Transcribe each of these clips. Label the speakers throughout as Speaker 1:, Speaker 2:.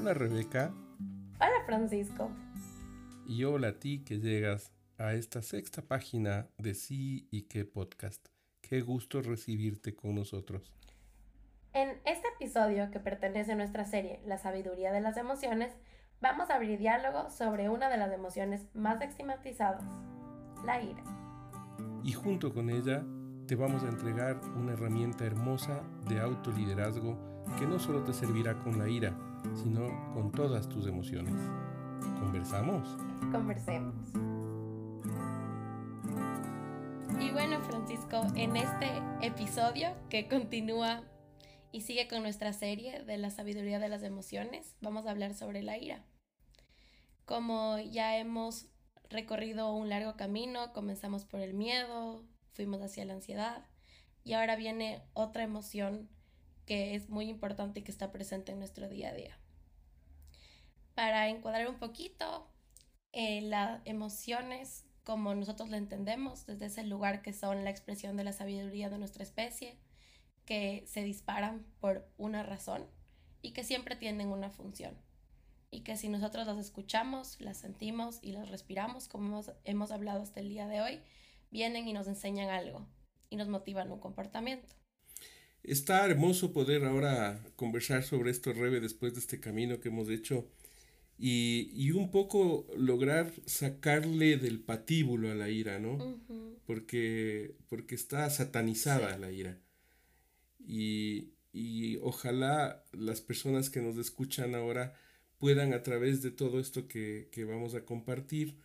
Speaker 1: Hola Rebeca.
Speaker 2: Hola Francisco.
Speaker 1: Y hola a ti que llegas a esta sexta página de Sí y qué podcast. Qué gusto recibirte con nosotros.
Speaker 2: En este episodio que pertenece a nuestra serie La sabiduría de las emociones, vamos a abrir diálogo sobre una de las emociones más estigmatizadas, la ira.
Speaker 1: Y junto con ella te vamos a entregar una herramienta hermosa de autoliderazgo que no solo te servirá con la ira, sino con todas tus emociones. ¿Conversamos?
Speaker 2: Conversemos. Y bueno, Francisco, en este episodio que continúa y sigue con nuestra serie de la sabiduría de las emociones, vamos a hablar sobre la ira. Como ya hemos recorrido un largo camino, comenzamos por el miedo, fuimos hacia la ansiedad y ahora viene otra emoción que es muy importante y que está presente en nuestro día a día. Para encuadrar un poquito, eh, las emociones como nosotros la entendemos, desde ese lugar que son la expresión de la sabiduría de nuestra especie, que se disparan por una razón y que siempre tienen una función. Y que si nosotros las escuchamos, las sentimos y las respiramos, como hemos, hemos hablado hasta el día de hoy, vienen y nos enseñan algo y nos motivan un comportamiento.
Speaker 1: Está hermoso poder ahora conversar sobre esto, Rebe, después de este camino que hemos hecho y, un poco lograr sacarle del patíbulo a la ira, ¿no? porque, porque está satanizada la ira. Y, ojalá las personas que nos escuchan ahora puedan a través de todo esto que, vamos a compartir,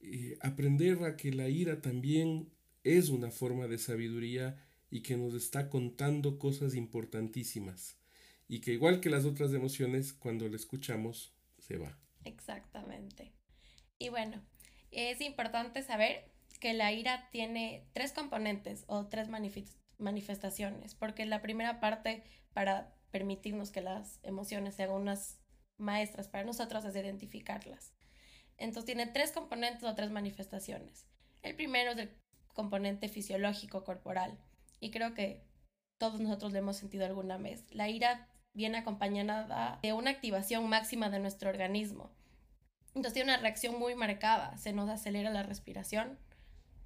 Speaker 1: eh, aprender a que la ira también es una forma de sabiduría y que nos está contando cosas importantísimas. Y que igual que las otras emociones, cuando la escuchamos, se va.
Speaker 2: Exactamente. Y bueno, es importante saber que la ira tiene tres componentes o tres manifestaciones, porque la primera parte para permitirnos que las emociones sean unas maestras para nosotros es identificarlas. Entonces tiene tres componentes o tres manifestaciones. El primero es el componente fisiológico corporal y creo que todos nosotros lo hemos sentido alguna vez. La ira viene acompañada de una activación máxima de nuestro organismo. Entonces tiene una reacción muy marcada, se nos acelera la respiración,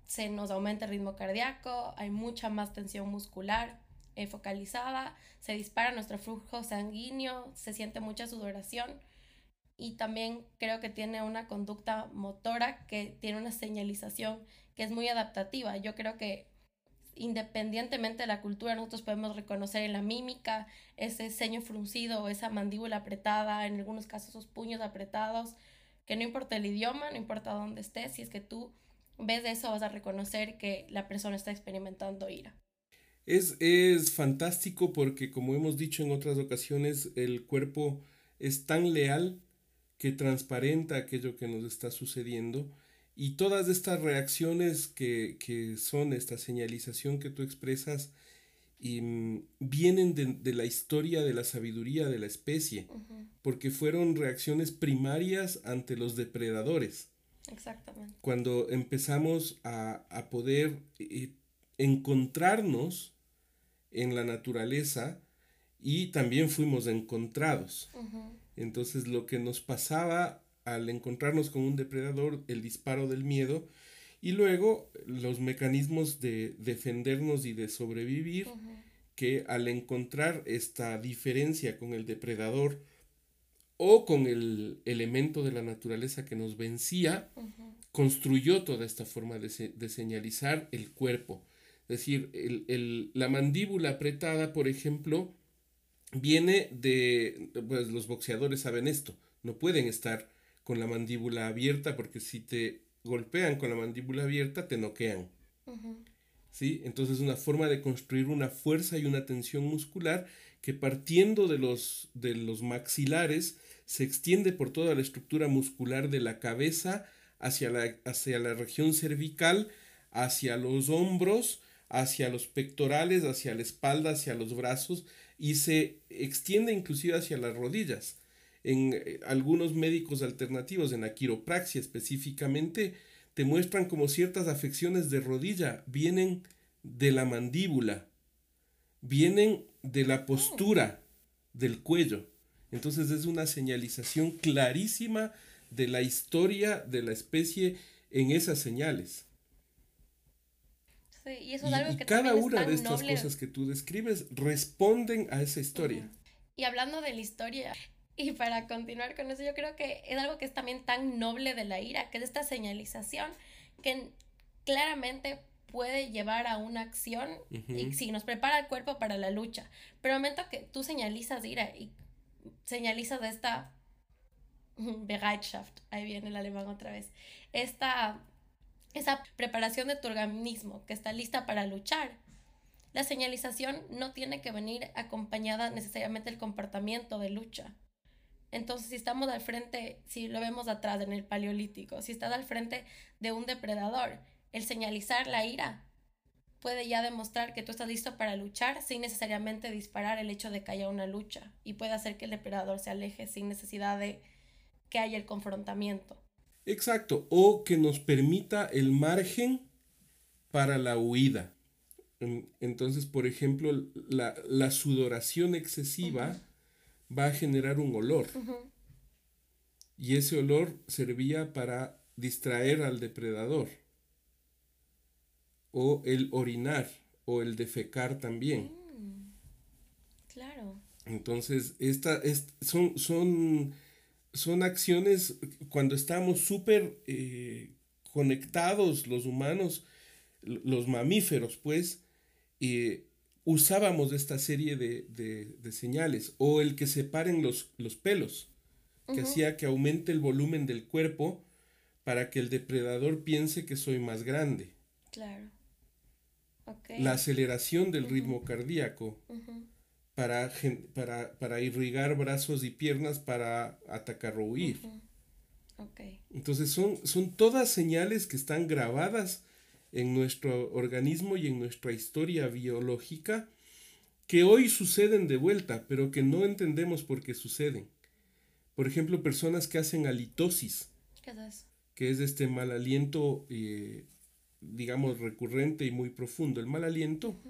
Speaker 2: se nos aumenta el ritmo cardíaco, hay mucha más tensión muscular eh, focalizada, se dispara nuestro flujo sanguíneo, se siente mucha sudoración y también creo que tiene una conducta motora que tiene una señalización que es muy adaptativa. Yo creo que independientemente de la cultura, nosotros podemos reconocer en la mímica ese ceño fruncido esa mandíbula apretada, en algunos casos esos puños apretados, que no importa el idioma, no importa dónde estés, si es que tú ves eso vas a reconocer que la persona está experimentando ira.
Speaker 1: Es, es fantástico porque como hemos dicho en otras ocasiones, el cuerpo es tan leal que transparenta aquello que nos está sucediendo y todas estas reacciones que, son esta señalización que tú expresas y, mm, vienen de, la historia de la sabiduría de la especie, porque fueron reacciones primarias ante los depredadores.
Speaker 2: Exactamente.
Speaker 1: Cuando empezamos a, poder eh, encontrarnos en la naturaleza y también fuimos encontrados. Entonces lo que nos pasaba al encontrarnos con un depredador, el disparo del miedo, y luego los mecanismos de defendernos y de sobrevivir, que al encontrar esta diferencia con el depredador o con el elemento de la naturaleza que nos vencía, construyó toda esta forma de, señalizar el cuerpo. Es decir, la mandíbula apretada, por ejemplo, viene de, pues los boxeadores saben esto, no pueden estar con la mandíbula abierta, porque si te golpean con la mandíbula abierta, te noquean. ¿Sí? Entonces es una forma de construir una fuerza y una tensión muscular que partiendo de los, de los maxilares se extiende por toda la estructura muscular de la cabeza hacia la, hacia la región cervical, hacia los hombros, hacia los pectorales, hacia la espalda, hacia los brazos y se extiende inclusive hacia las rodillas en eh, algunos médicos alternativos, en la quiropraxia específicamente, te muestran como ciertas afecciones de rodilla vienen de la mandíbula, vienen de la postura del cuello. Entonces es una señalización clarísima de la historia de la especie en esas señales.
Speaker 2: Sí, y eso es algo
Speaker 1: y
Speaker 2: que
Speaker 1: cada una de estas cosas que tú describes responden a esa historia.
Speaker 2: Y hablando de la historia, y para continuar con eso, yo creo que es algo que es también tan noble de la ira, que es esta señalización que claramente puede llevar a una acción y sí, nos prepara el cuerpo para la lucha. Pero el momento que tú señalizas ira y señalizas esta Bereitschaft, ahí viene el alemán otra vez, esta, esa preparación de tu organismo que está lista para luchar. La señalización no tiene que venir acompañada necesariamente del comportamiento de lucha. Entonces, si estamos al frente, si lo vemos atrás en el paleolítico, si estás al frente de un depredador, el señalizar la ira puede ya demostrar que tú estás listo para luchar sin necesariamente disparar el hecho de que haya una lucha y puede hacer que el depredador se aleje sin necesidad de que haya el confrontamiento.
Speaker 1: Exacto, o que nos permita el margen para la huida. Entonces, por ejemplo, la, sudoración excesiva va a generar un olor. Y ese olor servía para distraer al depredador. O el orinar o el defecar también. Mm,
Speaker 2: claro.
Speaker 1: Entonces, esta, son, son, son acciones cuando estamos súper eh, conectados los humanos, los mamíferos, pues, eh, usábamos esta serie de, señales, o el que separen los, los pelos, que hacía que aumente el volumen del cuerpo para que el depredador piense que soy más grande.
Speaker 2: Claro.
Speaker 1: La aceleración del ritmo cardíaco para, para, irrigar brazos y piernas para atacar o huir. Entonces son, son todas señales que están grabadas en nuestro organismo y en nuestra historia biológica que hoy suceden de vuelta, pero que no entendemos por qué suceden. Por ejemplo, personas que hacen halitosis,
Speaker 2: ¿Qué es eso?
Speaker 1: que es este mal aliento, eh, digamos, recurrente y muy profundo. El mal aliento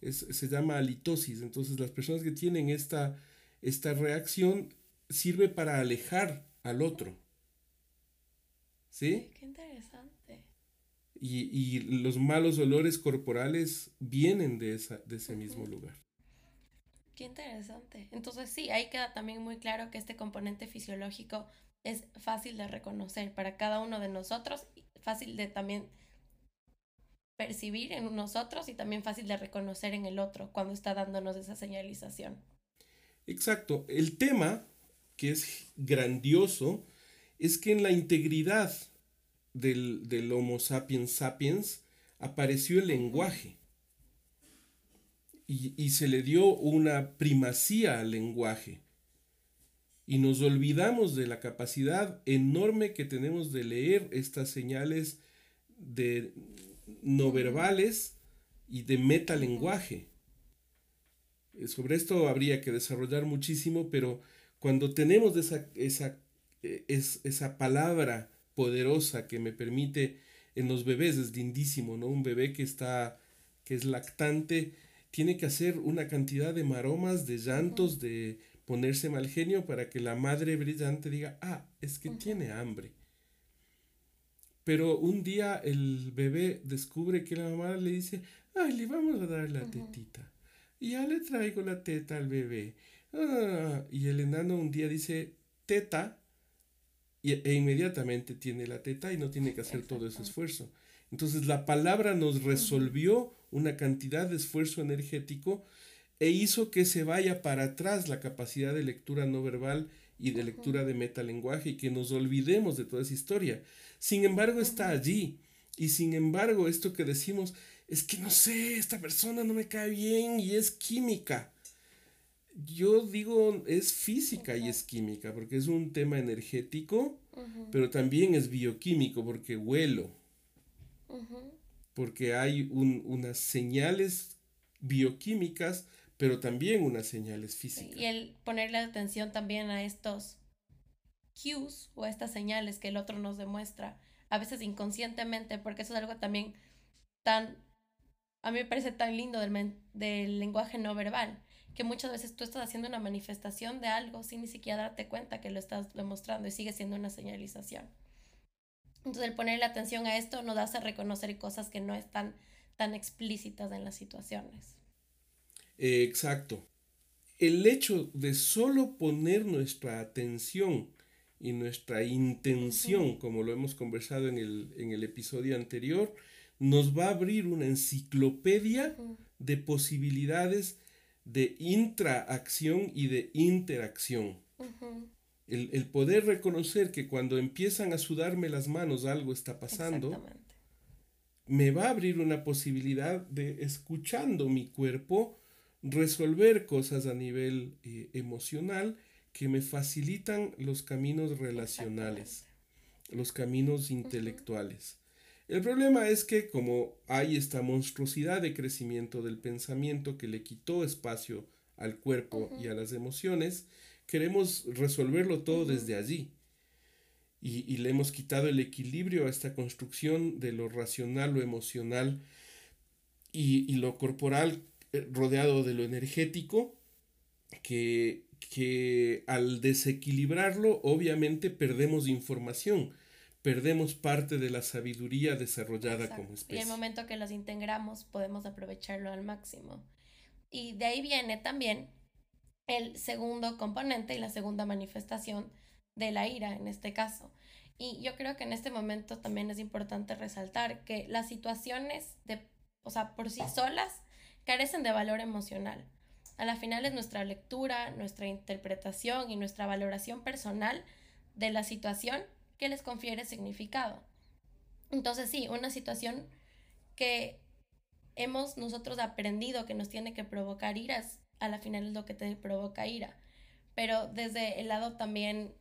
Speaker 1: se llama halitosis. Entonces, las personas que tienen esta, esta reacción sirve para alejar al otro. ¿Sí?
Speaker 2: Qué interesante.
Speaker 1: Y, los malos olores corporales vienen de, esa, de ese mismo lugar.
Speaker 2: Qué interesante. Entonces sí, ahí queda también muy claro que este componente fisiológico es fácil de reconocer para cada uno de nosotros, fácil de también percibir en nosotros y también fácil de reconocer en el otro cuando está dándonos esa señalización.
Speaker 1: Exacto. El tema, que es grandioso, es que en la integridad del, Homo sapiens sapiens apareció el lenguaje. Y, y, se le dio una primacía al lenguaje. Y nos olvidamos de la capacidad enorme que tenemos de leer estas señales de no verbales y de metalenguaje. Eh, sobre esto habría que desarrollar muchísimo, pero cuando tenemos esa, esa, eh, esa palabra poderosa que me permite en los bebés es lindísimo, ¿no? Un bebé que está, que es lactante, tiene que hacer una cantidad de maromas, de llantos, de ponerse mal genio para que la madre brillante diga, ah, es que tiene hambre. Pero un día el bebé descubre que la mamá le dice, ay, le vamos a dar la tetita. Y ya le traigo la teta al bebé. Ah, y el enano un día dice, teta, e inmediatamente tiene la teta y no tiene que hacer todo ese esfuerzo. Entonces la palabra nos resolvió una cantidad de esfuerzo energético e hizo que se vaya para atrás la capacidad de lectura no verbal y de lectura de metalenguaje y que nos olvidemos de toda esa historia. Sin embargo, está allí. Y sin embargo, esto que decimos es que no sé, esta persona no me cae bien y es química yo digo es física y es química, porque es un tema energético, pero también es bioquímico, porque huelo, porque hay unas señales bioquímicas, pero también unas señales físicas.
Speaker 2: y el ponerle atención también a estos cues o a estas señales que el otro nos demuestra, a veces inconscientemente, porque eso es algo también tan, a mí me parece tan lindo del, del lenguaje no verbal que muchas veces tú estás haciendo una manifestación de algo sin ni siquiera darte cuenta que lo estás demostrando y sigue siendo una señalización. Entonces el ponerle atención a esto nos hace reconocer cosas que no están tan explícitas en las situaciones.
Speaker 1: exacto. El hecho de solo poner nuestra atención y nuestra intención, como lo hemos conversado en el, en el, episodio anterior, nos va a abrir una enciclopedia de posibilidades de intraacción y de interacción. el, poder reconocer que cuando empiezan a sudarme las manos algo está pasando, me va a abrir una posibilidad de, escuchando mi cuerpo, resolver cosas a nivel eh, emocional que me facilitan los caminos relacionales, los caminos intelectuales. El problema es que como hay esta monstruosidad de crecimiento del pensamiento que le quitó espacio al cuerpo y a las emociones, queremos resolverlo todo desde allí. Y, le hemos quitado el equilibrio a esta construcción de lo racional, lo emocional y, lo corporal eh, rodeado de lo energético, que, que al desequilibrarlo obviamente perdemos información perdemos parte de la sabiduría desarrollada como especie.
Speaker 2: Y el momento que los integramos podemos aprovecharlo al máximo. Y de ahí viene también el segundo componente y la segunda manifestación de la ira en este caso. Y yo creo que en este momento también es importante resaltar que las situaciones de, o sea, por sí solas carecen de valor emocional. A la final es nuestra lectura, nuestra interpretación y nuestra valoración personal de la situación que les confiere significado. Entonces sí, una situación que hemos nosotros aprendido que nos tiene que provocar iras, a la final es lo que te provoca ira. Pero desde el lado también,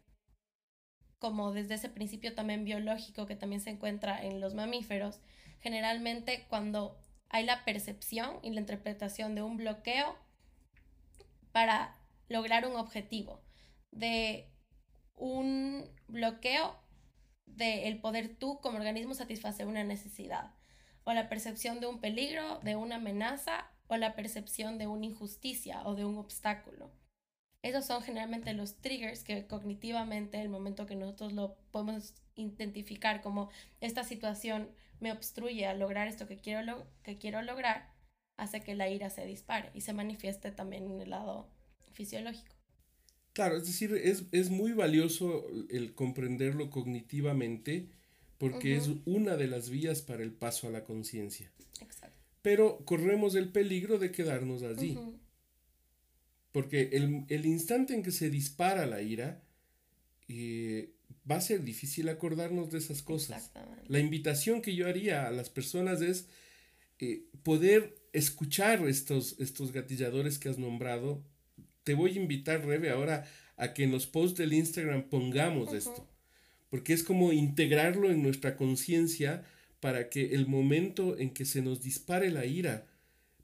Speaker 2: como desde ese principio también biológico que también se encuentra en los mamíferos, generalmente cuando hay la percepción y la interpretación de un bloqueo para lograr un objetivo, de un bloqueo de el poder tú como organismo satisfacer una necesidad, o la percepción de un peligro, de una amenaza, o la percepción de una injusticia o de un obstáculo. Esos son generalmente los triggers que cognitivamente, el momento que nosotros lo podemos identificar como esta situación me obstruye a lograr esto que quiero, que quiero lograr, hace que la ira se dispare y se manifieste también en el lado fisiológico.
Speaker 1: Claro, es decir, es, muy valioso el comprenderlo cognitivamente porque es una de las vías para el paso a la conciencia. Exacto. Pero corremos el peligro de quedarnos allí. Porque el, instante en que se dispara la ira, eh, va a ser difícil acordarnos de esas cosas. La invitación que yo haría a las personas es eh, poder escuchar estos, estos gatilladores que has nombrado te voy a invitar, Rebe, ahora a que en los posts del Instagram pongamos esto, porque es como integrarlo en nuestra conciencia para que el momento en que se nos dispare la ira,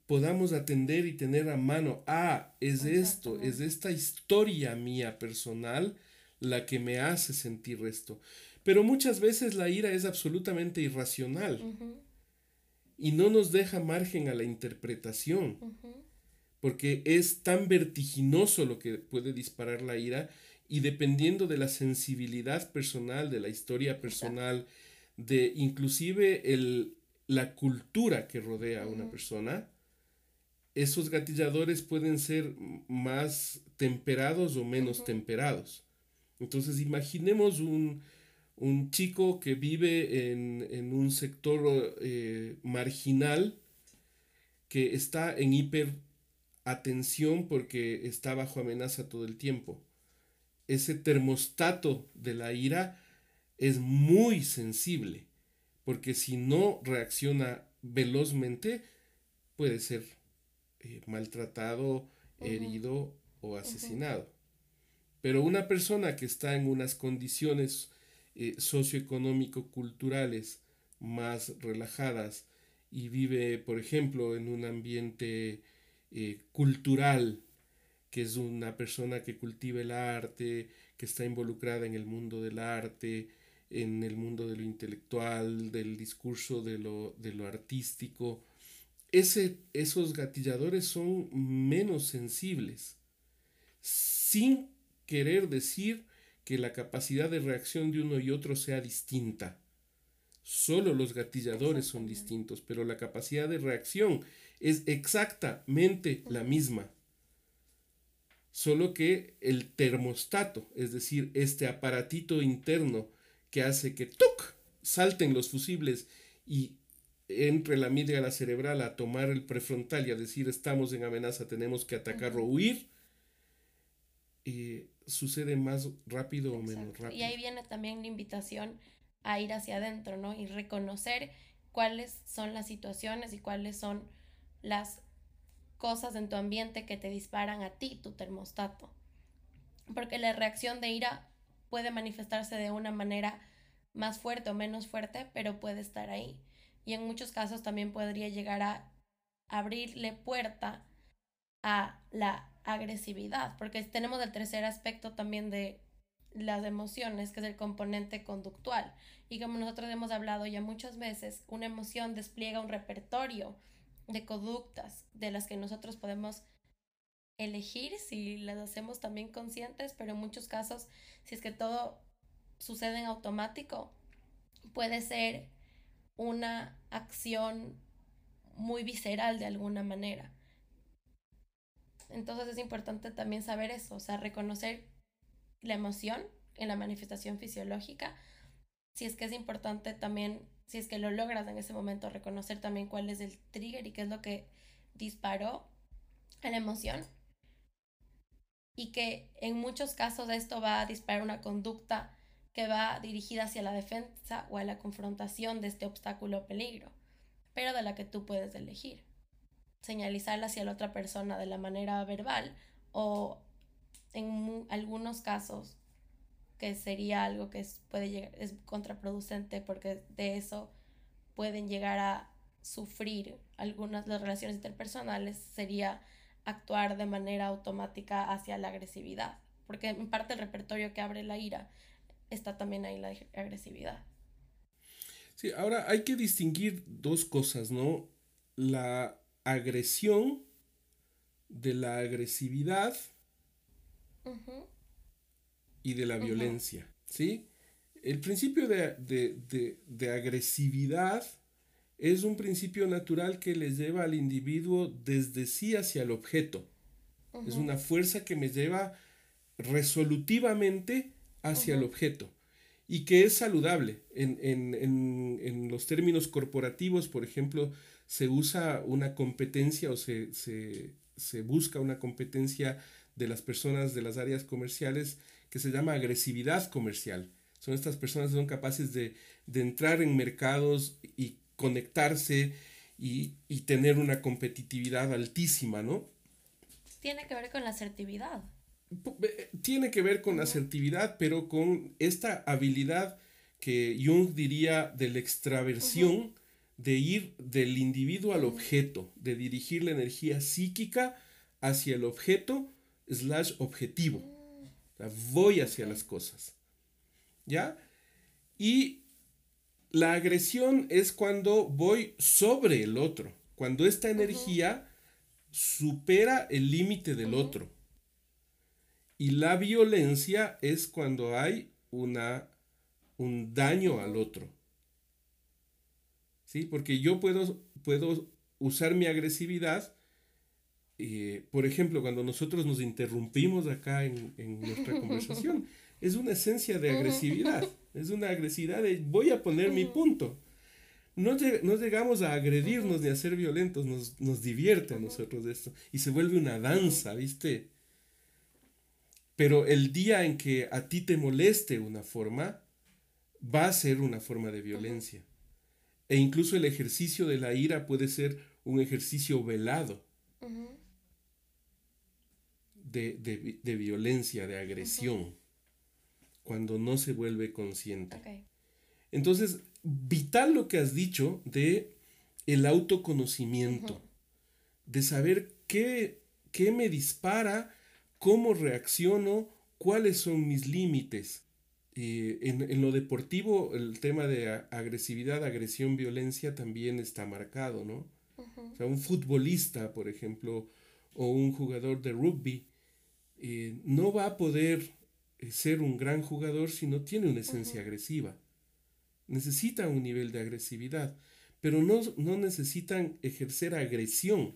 Speaker 1: podamos atender y tener a mano, ah, es esto, es esta historia mía personal la que me hace sentir esto. Pero muchas veces la ira es absolutamente irracional y no nos deja margen a la interpretación porque es tan vertiginoso lo que puede disparar la ira y dependiendo de la sensibilidad personal, de la historia personal, de inclusive el, la cultura que rodea a una persona, esos gatilladores pueden ser más temperados o menos temperados. Entonces imaginemos un, chico que vive en, un sector eh, marginal que está en hiper atención porque está bajo amenaza todo el tiempo. Ese termostato de la ira es muy sensible, porque si no reacciona velozmente, puede ser eh, maltratado, herido o asesinado. Pero una persona que está en unas condiciones eh, socioeconómico-culturales más relajadas y vive, por ejemplo, en un ambiente eh, cultural, que es una persona que cultiva el arte, que está involucrada en el mundo del arte, en el mundo de lo intelectual, del discurso de lo, de lo artístico. ese, esos gatilladores son menos sensibles, sin querer decir que la capacidad de reacción de uno y otro sea distinta. Solo los gatilladores son distintos, pero la capacidad de reacción es exactamente la misma. Solo que el termostato, es decir, este aparatito interno que hace que ¡tuc! salten los fusibles y entre la amígdala cerebral a tomar el prefrontal y a decir estamos en amenaza, tenemos que atacar o huir, eh, sucede más rápido o menos rápido.
Speaker 2: Y ahí viene también la invitación a ir hacia adentro, ¿no? Y reconocer cuáles son las situaciones y cuáles son las cosas en tu ambiente que te disparan a ti, tu termostato. Porque la reacción de ira puede manifestarse de una manera más fuerte o menos fuerte, pero puede estar ahí. Y en muchos casos también podría llegar a abrirle puerta a la agresividad, porque tenemos el tercer aspecto también de las emociones, que es el componente conductual. Y como nosotros hemos hablado ya muchas veces, una emoción despliega un repertorio de conductas de las que nosotros podemos elegir si las hacemos también conscientes, pero en muchos casos, si es que todo sucede en automático, puede ser una acción muy visceral de alguna manera. Entonces es importante también saber eso, o sea, reconocer la emoción en la manifestación fisiológica. Si es que es importante también, si es que lo logras en ese momento, reconocer también cuál es el trigger y qué es lo que disparó a la emoción. Y que en muchos casos esto va a disparar una conducta que va dirigida hacia la defensa o a la confrontación de este obstáculo o peligro, pero de la que tú puedes elegir. Señalizarla hacia la otra persona de la manera verbal o en algunos casos que sería algo que es, puede llegar, es contraproducente porque de eso pueden llegar a sufrir algunas de las relaciones interpersonales sería actuar de manera automática hacia la agresividad porque en parte el repertorio que abre la ira está también ahí la agresividad.
Speaker 1: Sí, ahora hay que distinguir dos cosas, ¿no? La agresión de la agresividad y de la violencia, ¿sí? El principio de, agresividad es un principio natural que le lleva al individuo desde sí hacia el objeto. Es una fuerza que me lleva resolutivamente hacia el objeto y que es saludable. En, en, los términos corporativos, por ejemplo, se usa una competencia o se, se busca una competencia de las personas de las áreas comerciales que se llama agresividad comercial. Son estas personas que son capaces de, entrar en mercados y conectarse y, tener una competitividad altísima, ¿no?
Speaker 2: Tiene que ver con la asertividad.
Speaker 1: Tiene que ver con la asertividad, pero con esta habilidad que Jung diría de la extraversión, de ir del individuo al objeto, de dirigir la energía psíquica hacia el objeto slash objetivo. voy hacia las cosas. ¿Ya? Y la agresión es cuando voy sobre el otro, cuando esta energía supera el límite del otro. Y la violencia es cuando hay una, un daño al otro. ¿Sí? Porque yo puedo, puedo usar mi agresividad eh, por ejemplo, cuando nosotros nos interrumpimos acá en, nuestra conversación, es una esencia de agresividad, es una agresividad de voy a poner mi punto. No, no llegamos a agredirnos ni a ser violentos, nos, nos divierte a nosotros esto y se vuelve una danza, ¿viste? Pero el día en que a ti te moleste una forma, va a ser una forma de violencia. E incluso el ejercicio de la ira puede ser un ejercicio velado de, violencia, de agresión, cuando no se vuelve consciente. Entonces, vital lo que has dicho de el autoconocimiento, de saber qué, qué me dispara, cómo reacciono, cuáles son mis límites. Eh, en, en, lo deportivo, el tema de agresividad, agresión, violencia también está marcado, ¿no? O sea, un futbolista, por ejemplo, o un jugador de rugby, eh, no va a poder eh, ser un gran jugador si no tiene una esencia agresiva. Necesita un nivel de agresividad, pero no, no necesitan ejercer agresión.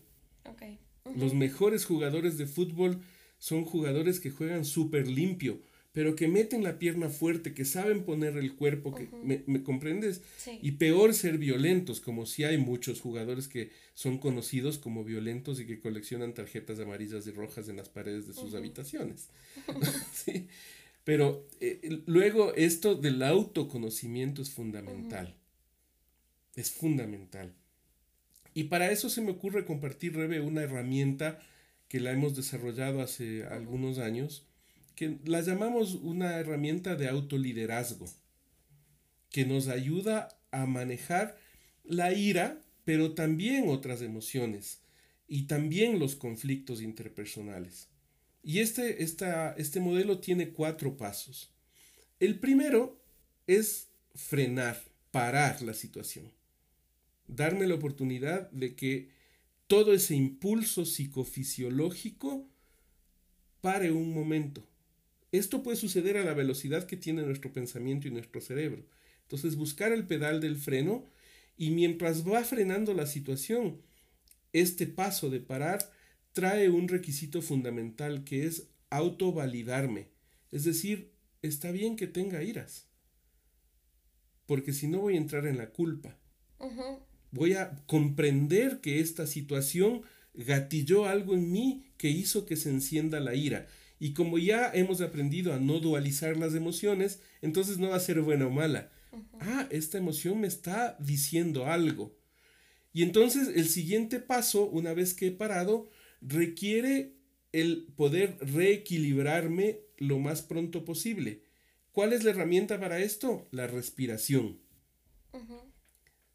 Speaker 1: Los mejores jugadores de fútbol son jugadores que juegan súper limpio, pero que meten la pierna fuerte, que saben poner el cuerpo, que me, comprendes? Y peor ser violentos, como si hay muchos jugadores que son conocidos como violentos y que coleccionan tarjetas amarillas y rojas en las paredes de sus habitaciones. Pero eh, luego esto del autoconocimiento es fundamental. Es fundamental. Y para eso se me ocurre compartir, Rebe, una herramienta que la hemos desarrollado hace algunos años que la llamamos una herramienta de autoliderazgo, que nos ayuda a manejar la ira, pero también otras emociones y también los conflictos interpersonales. Y este, este modelo tiene cuatro pasos. El primero es frenar, parar la situación. Darme la oportunidad de que todo ese impulso psicofisiológico pare un momento esto puede suceder a la velocidad que tiene nuestro pensamiento y nuestro cerebro. Entonces, buscar el pedal del freno y mientras va frenando la situación, este paso de parar trae un requisito fundamental que es autovalidarme. Es decir, está bien que tenga iras, porque si no voy a entrar en la culpa. Voy a comprender que esta situación gatilló algo en mí que hizo que se encienda la ira. Y como ya hemos aprendido a no dualizar las emociones, entonces no va a ser buena o mala. Ah, esta emoción me está diciendo algo. Y entonces el siguiente paso, una vez que he parado, requiere el poder reequilibrarme lo más pronto posible. ¿Cuál es la herramienta para esto? La respiración.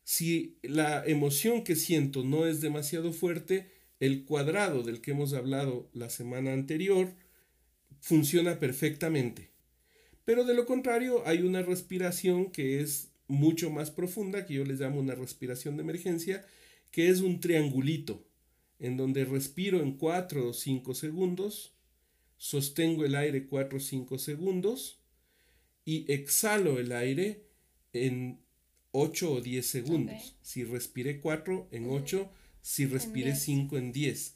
Speaker 1: Si la emoción que siento no es demasiado fuerte, el cuadrado del que hemos hablado la semana anterior, funciona perfectamente. Pero de lo contrario, hay una respiración que es mucho más profunda, que yo les llamo una respiración de emergencia, que es un triangulito, en donde respiro en 4 o 5 segundos, sostengo el aire 4 o 5 segundos y exhalo el aire en 8 o 10 segundos. Si respiré 4 en 8, si respiré 5 en 10.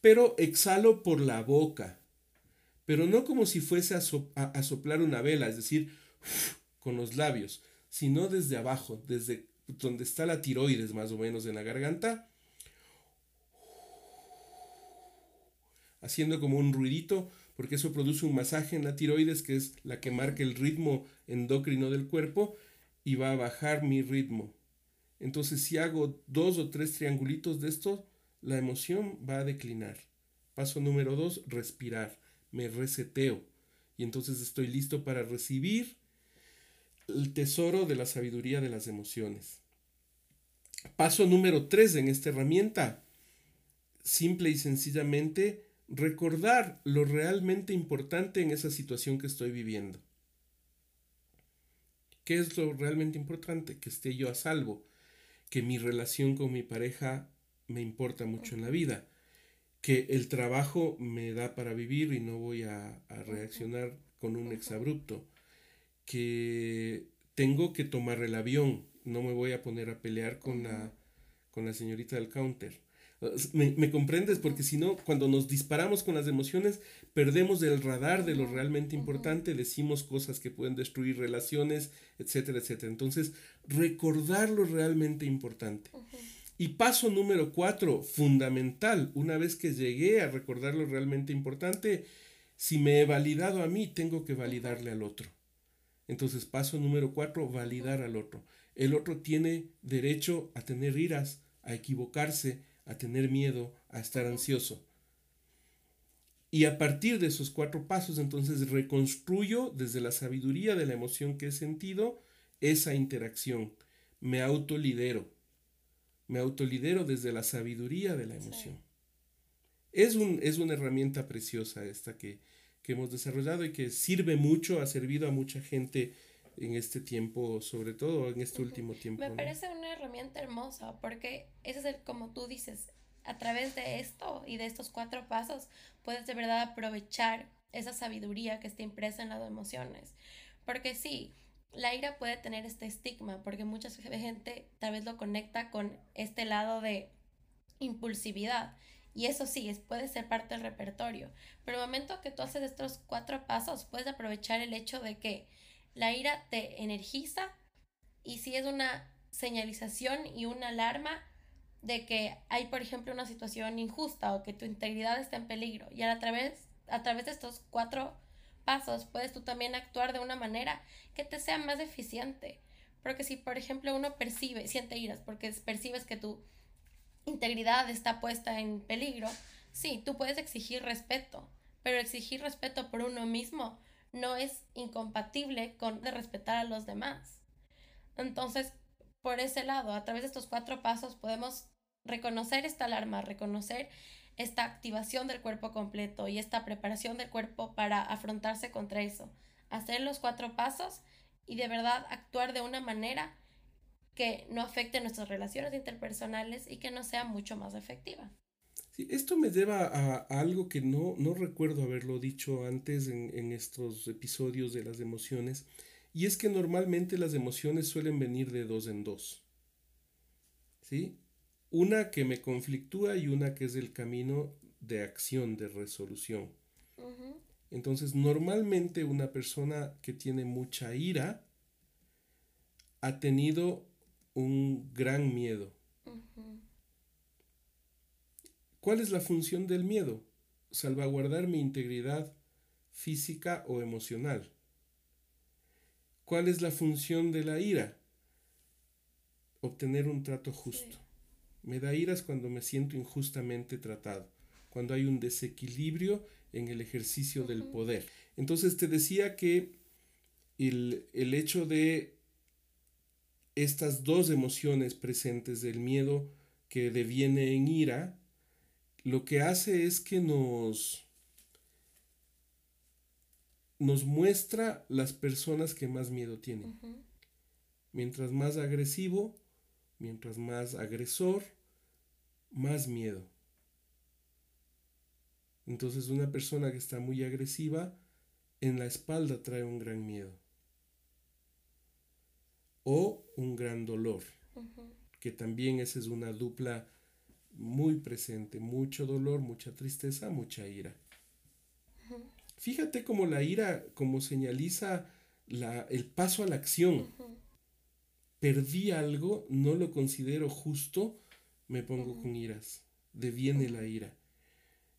Speaker 1: Pero exhalo por la boca, pero no como si fuese a, soplar una vela, es decir, con los labios, sino desde abajo, desde donde está la tiroides más o menos en la garganta, haciendo como un ruidito, porque eso produce un masaje en la tiroides, que es la que marca el ritmo endocrino del cuerpo, y va a bajar mi ritmo. Entonces, si hago dos o tres triangulitos de esto, la emoción va a declinar. Paso número dos, respirar me reseteo y entonces estoy listo para recibir el tesoro de la sabiduría de las emociones. Paso número tres en esta herramienta, simple y sencillamente recordar lo realmente importante en esa situación que estoy viviendo. ¿Qué es lo realmente importante? Que esté yo a salvo, que mi relación con mi pareja me importa mucho en la vida, que el trabajo me da para vivir y no voy a, reaccionar con un exabrupto, que tengo que tomar el avión, no me voy a poner a pelear con, la, con la señorita del counter. Me, comprendes? Porque si no, cuando nos disparamos con las emociones, perdemos el radar de lo realmente importante, decimos cosas que pueden destruir relaciones, etcétera, etcétera. Entonces, recordar lo realmente importante. Y paso número cuatro, fundamental, una vez que llegué a recordar lo realmente importante, si me he validado a mí, tengo que validarle al otro. Entonces, paso número cuatro, validar al otro. El otro tiene derecho a tener iras, a equivocarse, a tener miedo, a estar ansioso. Y a partir de esos cuatro pasos, entonces reconstruyo desde la sabiduría de la emoción que he sentido esa interacción. Me autolidero me autolidero desde la sabiduría de la emoción. Es, un, es una herramienta preciosa esta que, hemos desarrollado y que sirve mucho, ha servido a mucha gente en este tiempo, sobre todo en este último tiempo.
Speaker 2: Me parece una herramienta hermosa porque ese es el, como tú dices, a través de esto y de estos cuatro pasos puedes de verdad aprovechar esa sabiduría que está impresa en las emociones. Porque sí, la ira puede tener este estigma porque mucha gente tal vez lo conecta con este lado de impulsividad. Y eso sí, es, puede ser parte del repertorio. Pero el momento que tú haces estos cuatro pasos, puedes aprovechar el hecho de que la ira te energiza y si es una señalización y una alarma de que hay, por ejemplo, una situación injusta o que tu integridad está en peligro. Y a través, a través de estos cuatro pasos puedes tú también actuar de una manera que te sea más eficiente. Porque si, por ejemplo, uno percibe, siente iras, porque percibes que tu integridad está puesta en peligro, sí, tú puedes exigir respeto, pero exigir respeto por uno mismo no es incompatible con de respetar a los demás. Entonces, por ese lado, a través de estos cuatro pasos podemos reconocer esta alarma, reconocer esta activación del cuerpo completo y esta preparación del cuerpo para afrontarse contra eso. Hacer los cuatro pasos y de verdad actuar de una manera que no afecte nuestras relaciones interpersonales y que no sea mucho más efectiva.
Speaker 1: Sí, esto me lleva a, algo que no, no, recuerdo haberlo dicho antes en, en, estos episodios de las emociones, y es que normalmente las emociones suelen venir de dos en dos. ¿Sí? Una que me conflictúa y una que es el camino de acción, de resolución. Entonces, normalmente una persona que tiene mucha ira ha tenido un gran miedo. ¿Cuál es la función del miedo? Salvaguardar mi integridad física o emocional. ¿Cuál es la función de la ira? Obtener un trato justo. Me da iras cuando me siento injustamente tratado, cuando hay un desequilibrio en el ejercicio del poder. Entonces te decía que el, el hecho de estas dos emociones presentes del miedo que deviene en ira, lo que hace es que nos, nos muestra las personas que más miedo tienen. Mientras más agresivo, mientras más agresor, más miedo. Entonces una persona que está muy agresiva en la espalda trae un gran miedo. O un gran dolor. Que también esa es una dupla muy presente. Mucho dolor, mucha tristeza, mucha ira. Fíjate cómo la ira, como señaliza la, el paso a la acción. Perdí algo, no lo considero justo, me pongo con iras, deviene la ira.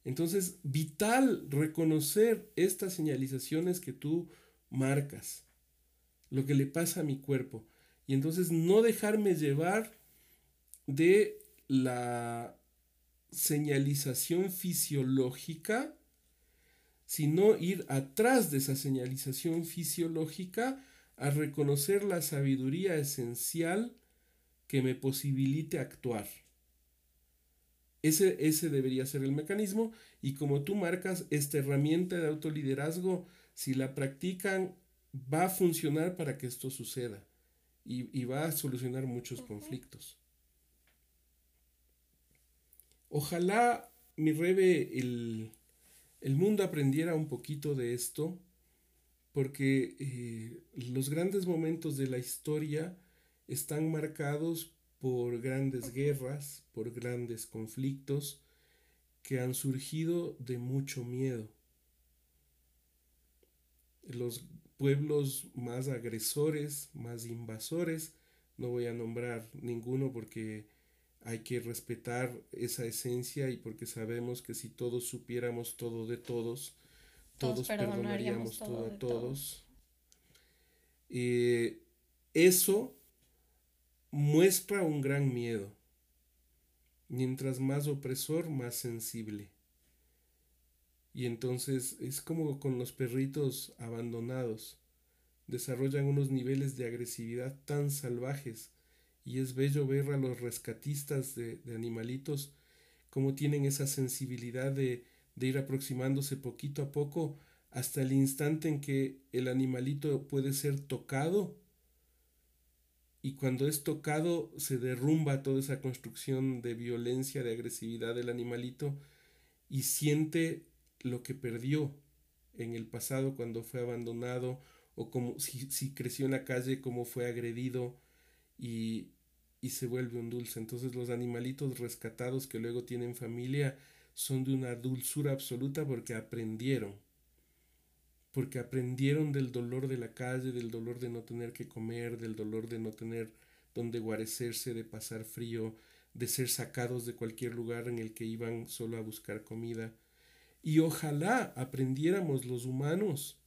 Speaker 1: Entonces, vital reconocer estas señalizaciones que tú marcas, lo que le pasa a mi cuerpo. Y entonces no dejarme llevar de la señalización fisiológica, sino ir atrás de esa señalización fisiológica a reconocer la sabiduría esencial que me posibilite actuar. Ese, ese debería ser el mecanismo. Y como tú marcas esta herramienta de autoliderazgo, si la practican, va a funcionar para que esto suceda. Y, va a solucionar muchos conflictos. Ojalá, mi Rebe, el, mundo aprendiera un poquito de esto, porque eh, los grandes momentos de la historia están marcados por grandes guerras, por grandes conflictos que han surgido de mucho miedo. Los pueblos más agresores, más invasores, no voy a nombrar ninguno porque hay que respetar esa esencia y porque sabemos que si todos supiéramos todo de todos, todos, perdonaríamos todo, a todos. Eh, eso muestra un gran miedo. Mientras más opresor, más sensible. Y entonces es como con los perritos abandonados. Desarrollan unos niveles de agresividad tan salvajes. Y es bello ver a los rescatistas de, animalitos como tienen esa sensibilidad de ir aproximándose poquito a poco hasta el instante en que el animalito puede ser tocado y cuando es tocado se derrumba toda esa construcción de violencia, de agresividad del animalito y siente lo que perdió en el pasado cuando fue abandonado o como si, si creció en la calle, cómo fue agredido y, y se vuelve un dulce. Entonces los animalitos rescatados que luego tienen familia son de una dulzura absoluta porque aprendieron porque aprendieron del dolor de la calle, del dolor de no tener que comer, del dolor de no tener donde guarecerse, de pasar frío, de ser sacados de cualquier lugar en el que iban solo a buscar comida. Y ojalá aprendiéramos los humanos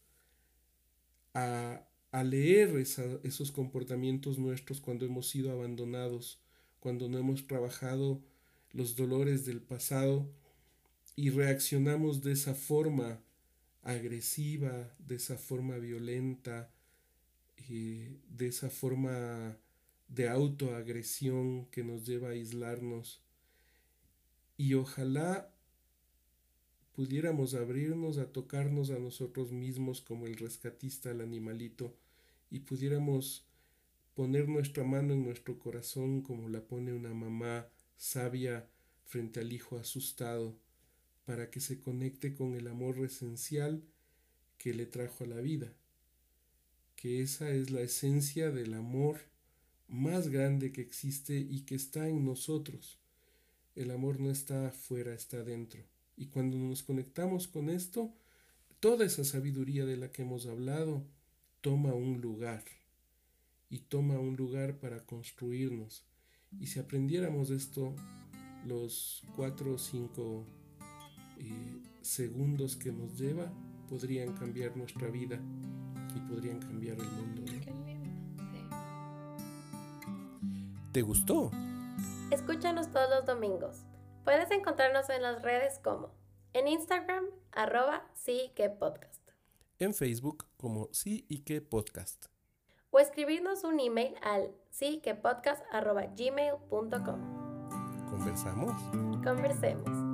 Speaker 1: a, a leer esos comportamientos nuestros cuando hemos sido abandonados, cuando no hemos trabajado los dolores del pasado y reaccionamos de esa forma agresiva, de esa forma violenta, eh, de esa forma de autoagresión que nos lleva a aislarnos. Y ojalá pudiéramos abrirnos a tocarnos a nosotros mismos como el rescatista al animalito y pudiéramos poner nuestra mano en nuestro corazón como la pone una mamá sabia frente al hijo asustado para que se conecte con el amor esencial que le trajo a la vida, que esa es la esencia del amor más grande que existe y que está en nosotros. El amor no está afuera, está dentro. Y cuando nos conectamos con esto, toda esa sabiduría de la que hemos hablado toma un lugar y toma un lugar para construirnos. Y si aprendiéramos esto los cuatro o cinco eh, segundos que nos lleva podrían cambiar nuestra vida y podrían cambiar el mundo. ¿Te gustó?
Speaker 2: Escúchanos todos los domingos. Puedes encontrarnos en las redes como en Instagram, arroba sí que podcast.
Speaker 1: En Facebook como sí y que podcast.
Speaker 2: O escribirnos un email al sí que podcast arroba gmail.com.
Speaker 1: ¿Conversamos?
Speaker 2: Conversemos.